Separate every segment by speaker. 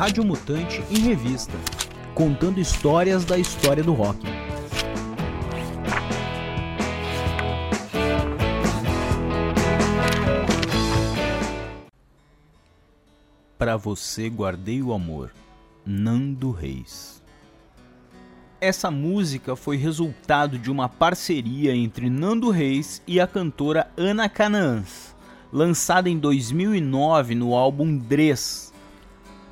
Speaker 1: Rádio Mutante em Revista, contando histórias da história do rock. Para você guardei o amor, Nando Reis. Essa música foi resultado de uma parceria entre Nando Reis e a cantora Ana Canaãs, lançada em 2009 no álbum Dress.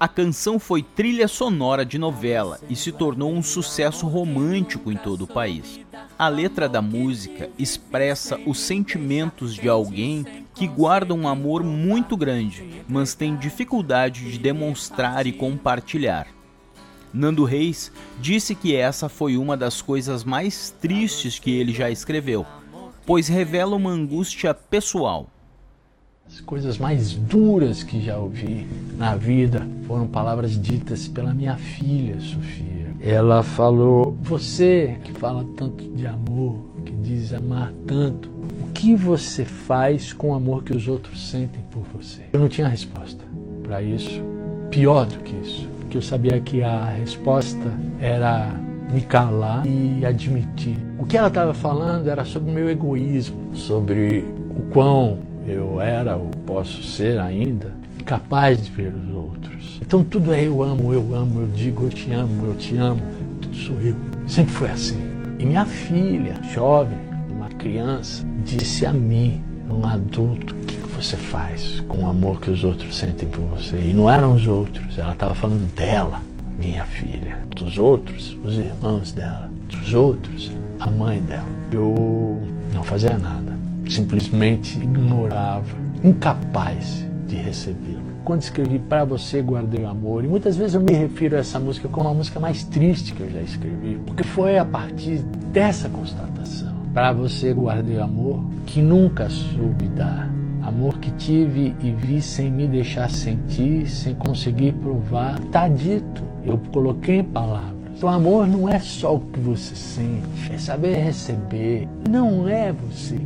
Speaker 1: A canção foi trilha sonora de novela e se tornou um sucesso romântico em todo o país. A letra da música expressa os sentimentos de alguém que guarda um amor muito grande, mas tem dificuldade de demonstrar e compartilhar. Nando Reis disse que essa foi uma das coisas mais tristes que ele já escreveu, pois revela uma angústia pessoal.
Speaker 2: As coisas mais duras que já ouvi na vida foram palavras ditas pela minha filha, Sofia. Ela falou: Você que fala tanto de amor, que diz amar tanto, o que você faz com o amor que os outros sentem por você? Eu não tinha resposta para isso. Pior do que isso que eu sabia que a resposta era me calar e admitir. O que ela estava falando era sobre o meu egoísmo, sobre o quão eu era ou posso ser ainda capaz de ver os outros. Então tudo é eu amo, eu amo, eu digo eu te amo, eu te amo, tudo sou eu. Sempre foi assim. E minha filha, jovem, uma criança, disse a mim, um adulto, você faz com o amor que os outros sentem por você. E não eram os outros, ela estava falando dela, minha filha. Dos outros, os irmãos dela. Dos outros, a mãe dela. Eu não fazia nada, simplesmente ignorava, incapaz de recebê-lo. Quando escrevi para você guardei o amor, e muitas vezes eu me refiro a essa música como a música mais triste que eu já escrevi, porque foi a partir dessa constatação, para você guardei o amor, que nunca soube dar Amor que tive e vi sem me deixar sentir, sem conseguir provar. Está dito, eu coloquei em palavras. O amor não é só o que você sente, é saber receber. Não é você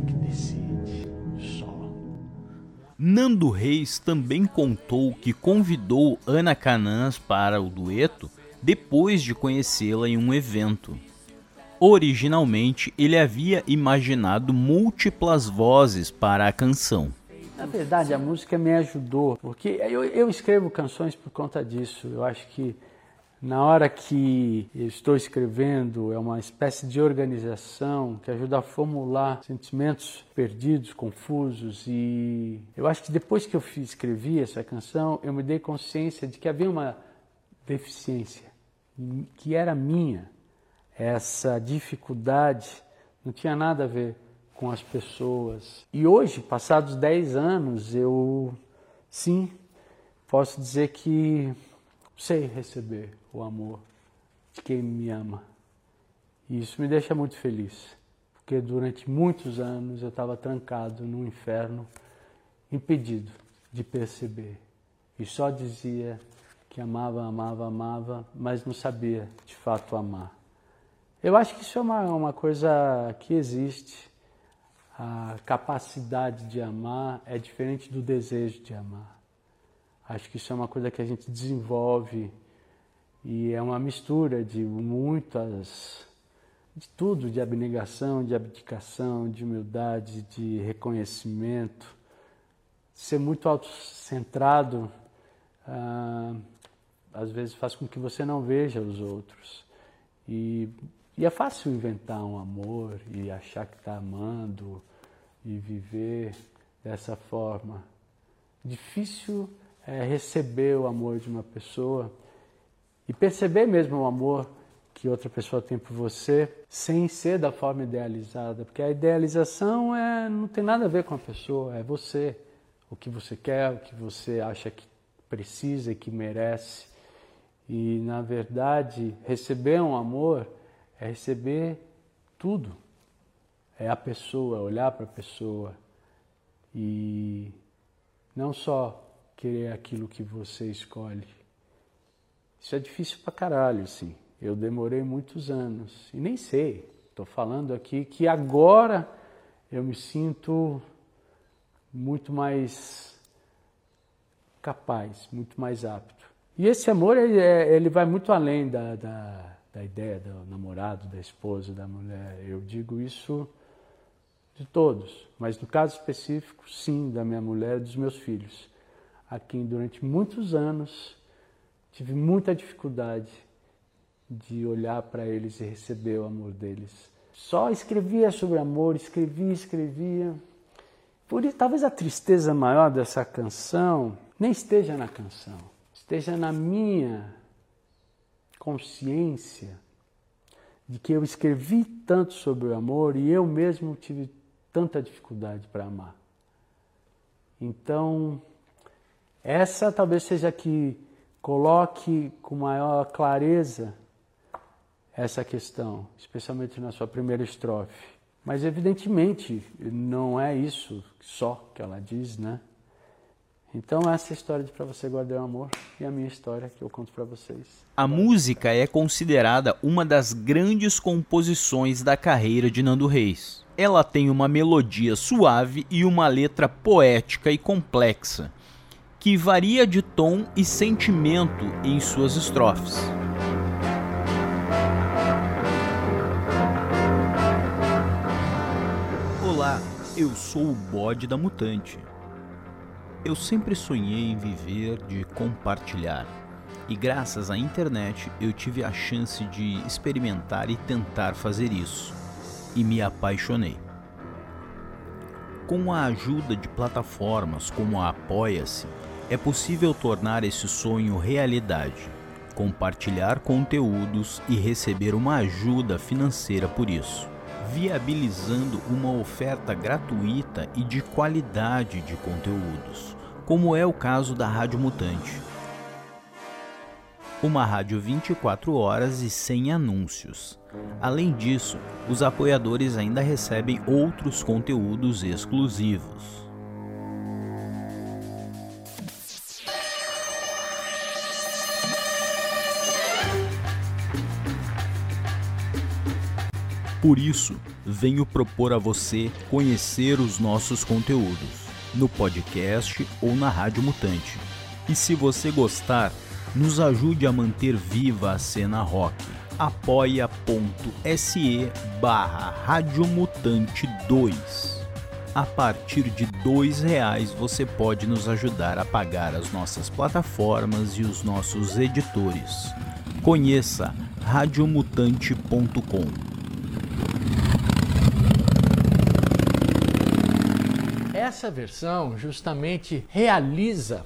Speaker 1: Nando Reis também contou que convidou Ana Canãs para o dueto depois de conhecê-la em um evento. Originalmente, ele havia imaginado múltiplas vozes para a canção.
Speaker 2: Na verdade, a música me ajudou, porque eu, eu escrevo canções por conta disso. Eu acho que na hora que eu estou escrevendo, é uma espécie de organização que ajuda a formular sentimentos perdidos, confusos. E eu acho que depois que eu escrevi essa canção, eu me dei consciência de que havia uma deficiência, que era minha. Essa dificuldade não tinha nada a ver com as pessoas. E hoje, passados 10 anos, eu sim posso dizer que sei receber o amor de quem me ama. E isso me deixa muito feliz, porque durante muitos anos eu estava trancado no inferno, impedido de perceber. E só dizia que amava, amava, amava, mas não sabia de fato amar. Eu acho que isso é uma, uma coisa que existe a capacidade de amar é diferente do desejo de amar. Acho que isso é uma coisa que a gente desenvolve e é uma mistura de muitas, de tudo, de abnegação, de abdicação, de humildade, de reconhecimento. Ser muito autocentrado ah, às vezes faz com que você não veja os outros. E e é fácil inventar um amor e achar que está amando e viver dessa forma. Difícil é receber o amor de uma pessoa e perceber mesmo o amor que outra pessoa tem por você sem ser da forma idealizada, porque a idealização é, não tem nada a ver com a pessoa, é você, o que você quer, o que você acha que precisa e que merece. E na verdade, receber um amor é receber tudo. É a pessoa, olhar para a pessoa e não só querer aquilo que você escolhe. Isso é difícil pra caralho, sim. Eu demorei muitos anos e nem sei. Estou falando aqui que agora eu me sinto muito mais capaz, muito mais apto. E esse amor, ele, é, ele vai muito além da, da, da ideia do namorado, da esposa, da mulher. Eu digo isso de todos, mas no caso específico, sim, da minha mulher e dos meus filhos, a quem durante muitos anos tive muita dificuldade de olhar para eles e receber o amor deles. Só escrevia sobre amor, escrevia, escrevia. Por isso, talvez a tristeza maior dessa canção nem esteja na canção, esteja na minha consciência de que eu escrevi tanto sobre o amor e eu mesmo tive tanta dificuldade para amar. Então, essa talvez seja que coloque com maior clareza essa questão, especialmente na sua primeira estrofe. Mas evidentemente não é isso só que ela diz, né? Então essa história de Para Você Guardar o Amor e a minha história que eu conto para vocês.
Speaker 1: A música é considerada uma das grandes composições da carreira de Nando Reis. Ela tem uma melodia suave e uma letra poética e complexa, que varia de tom e sentimento em suas estrofes. Olá, eu sou o bode da mutante. Eu sempre sonhei em viver de compartilhar. E graças à internet eu tive a chance de experimentar e tentar fazer isso e me apaixonei. Com a ajuda de plataformas como a Apoia-se, é possível tornar esse sonho realidade, compartilhar conteúdos e receber uma ajuda financeira por isso, viabilizando uma oferta gratuita e de qualidade de conteúdos, como é o caso da Rádio Mutante. Uma rádio 24 horas e sem anúncios Além disso, os apoiadores ainda recebem outros conteúdos exclusivos. Por isso, venho propor a você conhecer os nossos conteúdos no podcast ou na Rádio Mutante. E se você gostar, nos ajude a manter viva a cena rock apoia.se barra Radiomutante 2. A partir de dois reais você pode nos ajudar a pagar as nossas plataformas e os nossos editores. Conheça radiomutante.com.
Speaker 2: Essa versão justamente realiza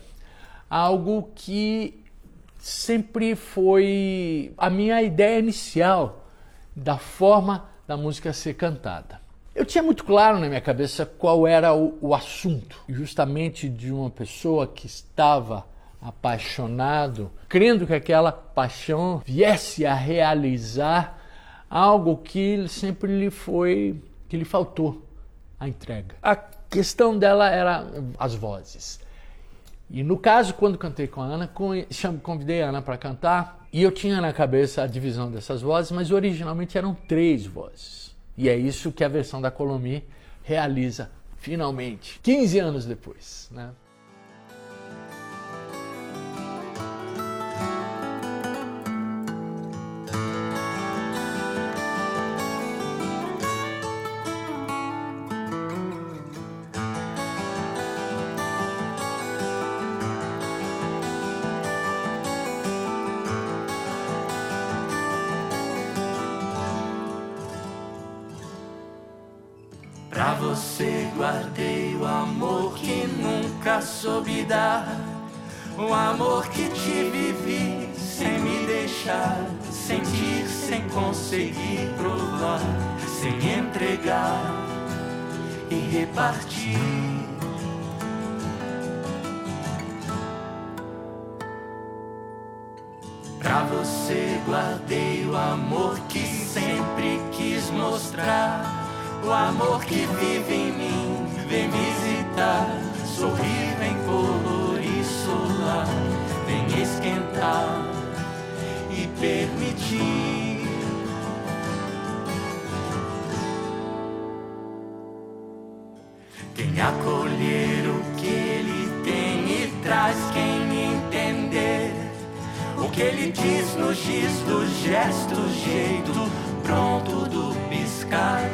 Speaker 2: algo que sempre foi a minha ideia inicial da forma da música ser cantada. Eu tinha muito claro na minha cabeça qual era o, o assunto, justamente de uma pessoa que estava apaixonado, crendo que aquela paixão viesse a realizar algo que sempre lhe foi, que lhe faltou, a entrega. A questão dela era as vozes. E no caso, quando cantei com a Ana, convidei a Ana para cantar e eu tinha na cabeça a divisão dessas vozes, mas originalmente eram três vozes. E é isso que a versão da Colomi realiza finalmente, 15 anos depois. Né?
Speaker 3: Você guardei o amor que nunca soube dar. O amor que te vivi sem me deixar sentir, sem conseguir provar, sem entregar e repartir. Pra você guardei o amor que sempre quis mostrar o amor que vive em mim vem visitar, sorrir, vem colorir, solar, vem esquentar e permitir. Quem acolher o que ele tem e traz, quem entender O que ele diz no giz do gesto, jeito pronto do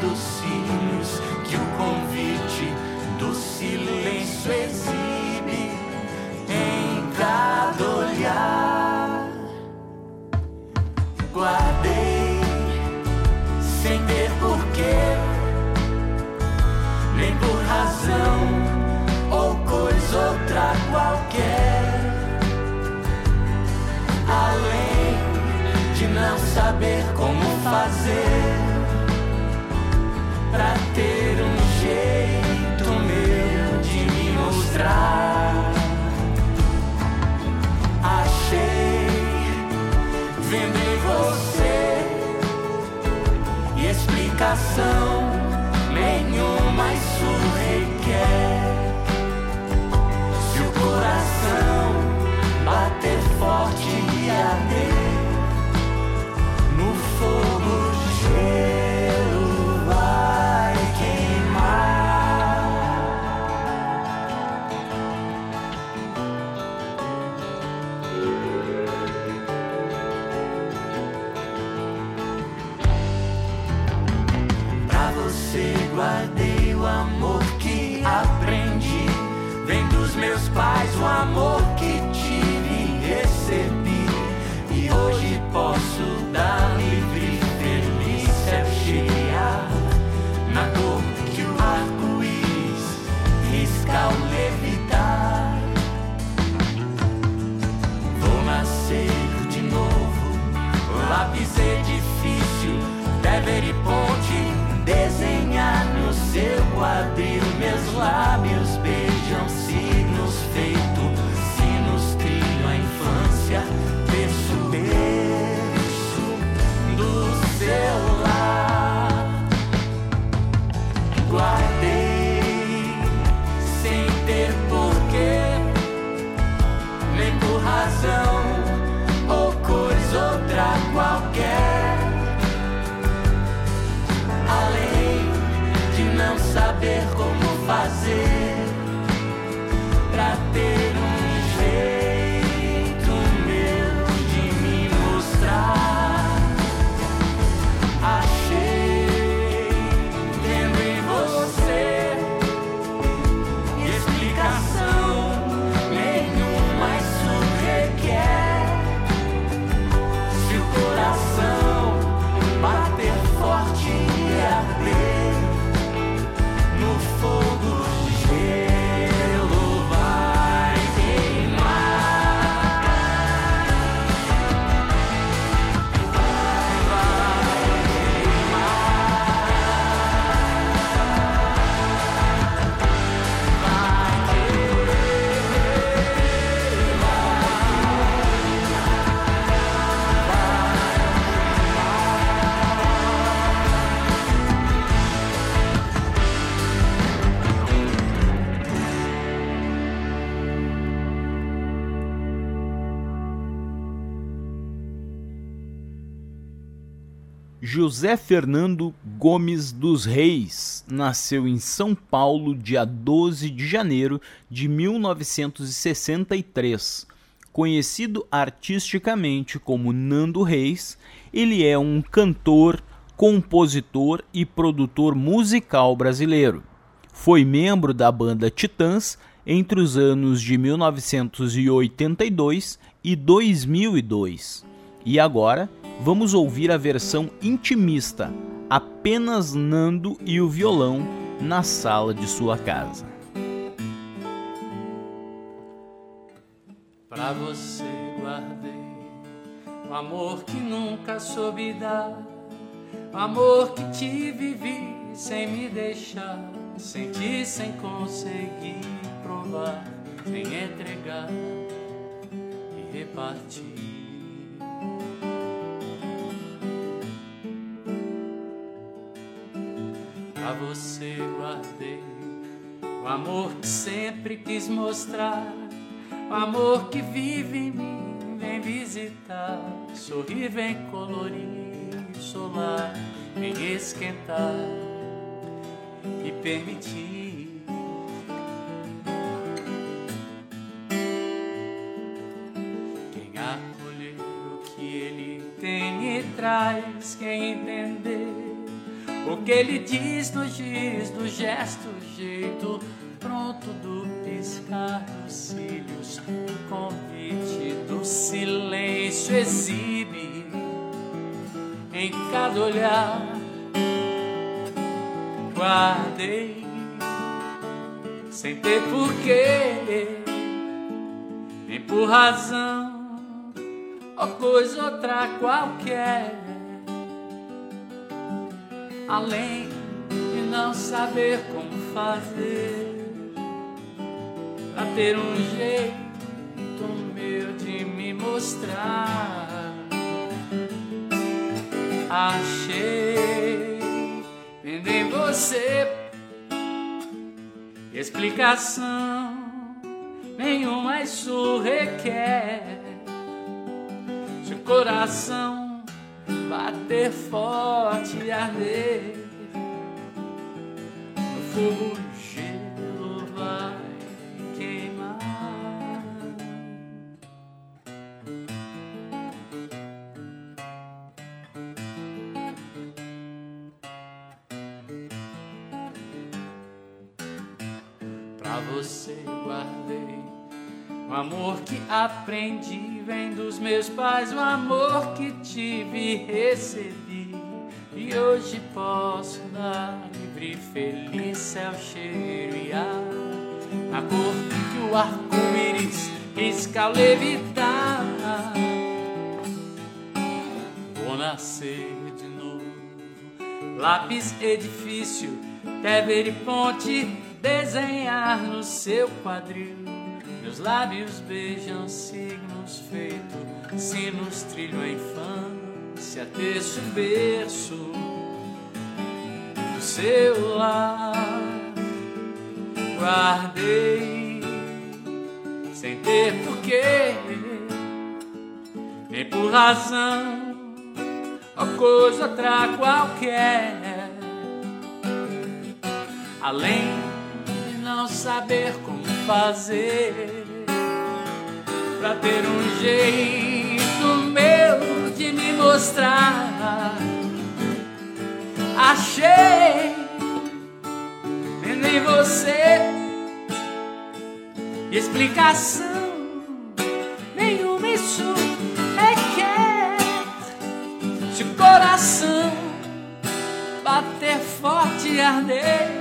Speaker 3: dos cílios que o convite do silêncio exibe em cada olhar. Guardei sem ter porquê, nem por razão ou coisa outra qualquer. Além de não saber como fazer pra ter um jeito meu de me mostrar. Achei vendo em você e explicação forte e arder no fogo
Speaker 1: José Fernando Gomes dos Reis nasceu em São Paulo dia 12 de janeiro de 1963. Conhecido artisticamente como Nando Reis, ele é um cantor, compositor e produtor musical brasileiro. Foi membro da banda Titãs entre os anos de 1982 e 2002. E agora vamos ouvir a versão intimista, apenas Nando e o violão na sala de sua casa.
Speaker 3: Pra você guardei o amor que nunca soube dar, o amor que te vivi sem me deixar, senti sem conseguir provar, nem entregar e repartir. Pra você guardei o amor que sempre quis mostrar, o amor que vive em mim, vem visitar, sorrir, vem colorir, solar, vem esquentar e permitir. Quem acolher
Speaker 4: que ele diz no giz, do gesto, jeito pronto do piscar dos cílios, o convite do silêncio exibe em cada olhar. Guardei sem ter porquê, nem por razão ou coisa outra qualquer, além de não saber como fazer pra ter um jeito meu de me mostrar. Achei vendo em você explicação nenhuma isso requer. O coração bater forte e arder. No fogo Pra você guardei o amor que aprendi vem dos meus pais, o amor que tive recebi. E hoje posso dar livre, feliz céu, cheiro e ar. Na cor que o arco-íris risca ao levitar. Vou nascer de novo, lápis, edifício, Tever e ponte desenhar no seu quadril. Meus lábios beijam signos feitos, sinos trilham a infância, texto berço do seu lar. Guardei sem ter porquê, nem por razão, ou coisa outra qualquer. Além não saber como fazer pra ter um jeito meu de me mostrar. Achei vendo em você explicação nenhuma isso requer. Se o coração bater forte e arder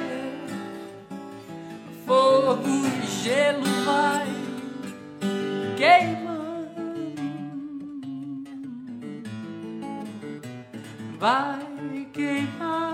Speaker 4: fogo e gelo vai queimando, vai queimando.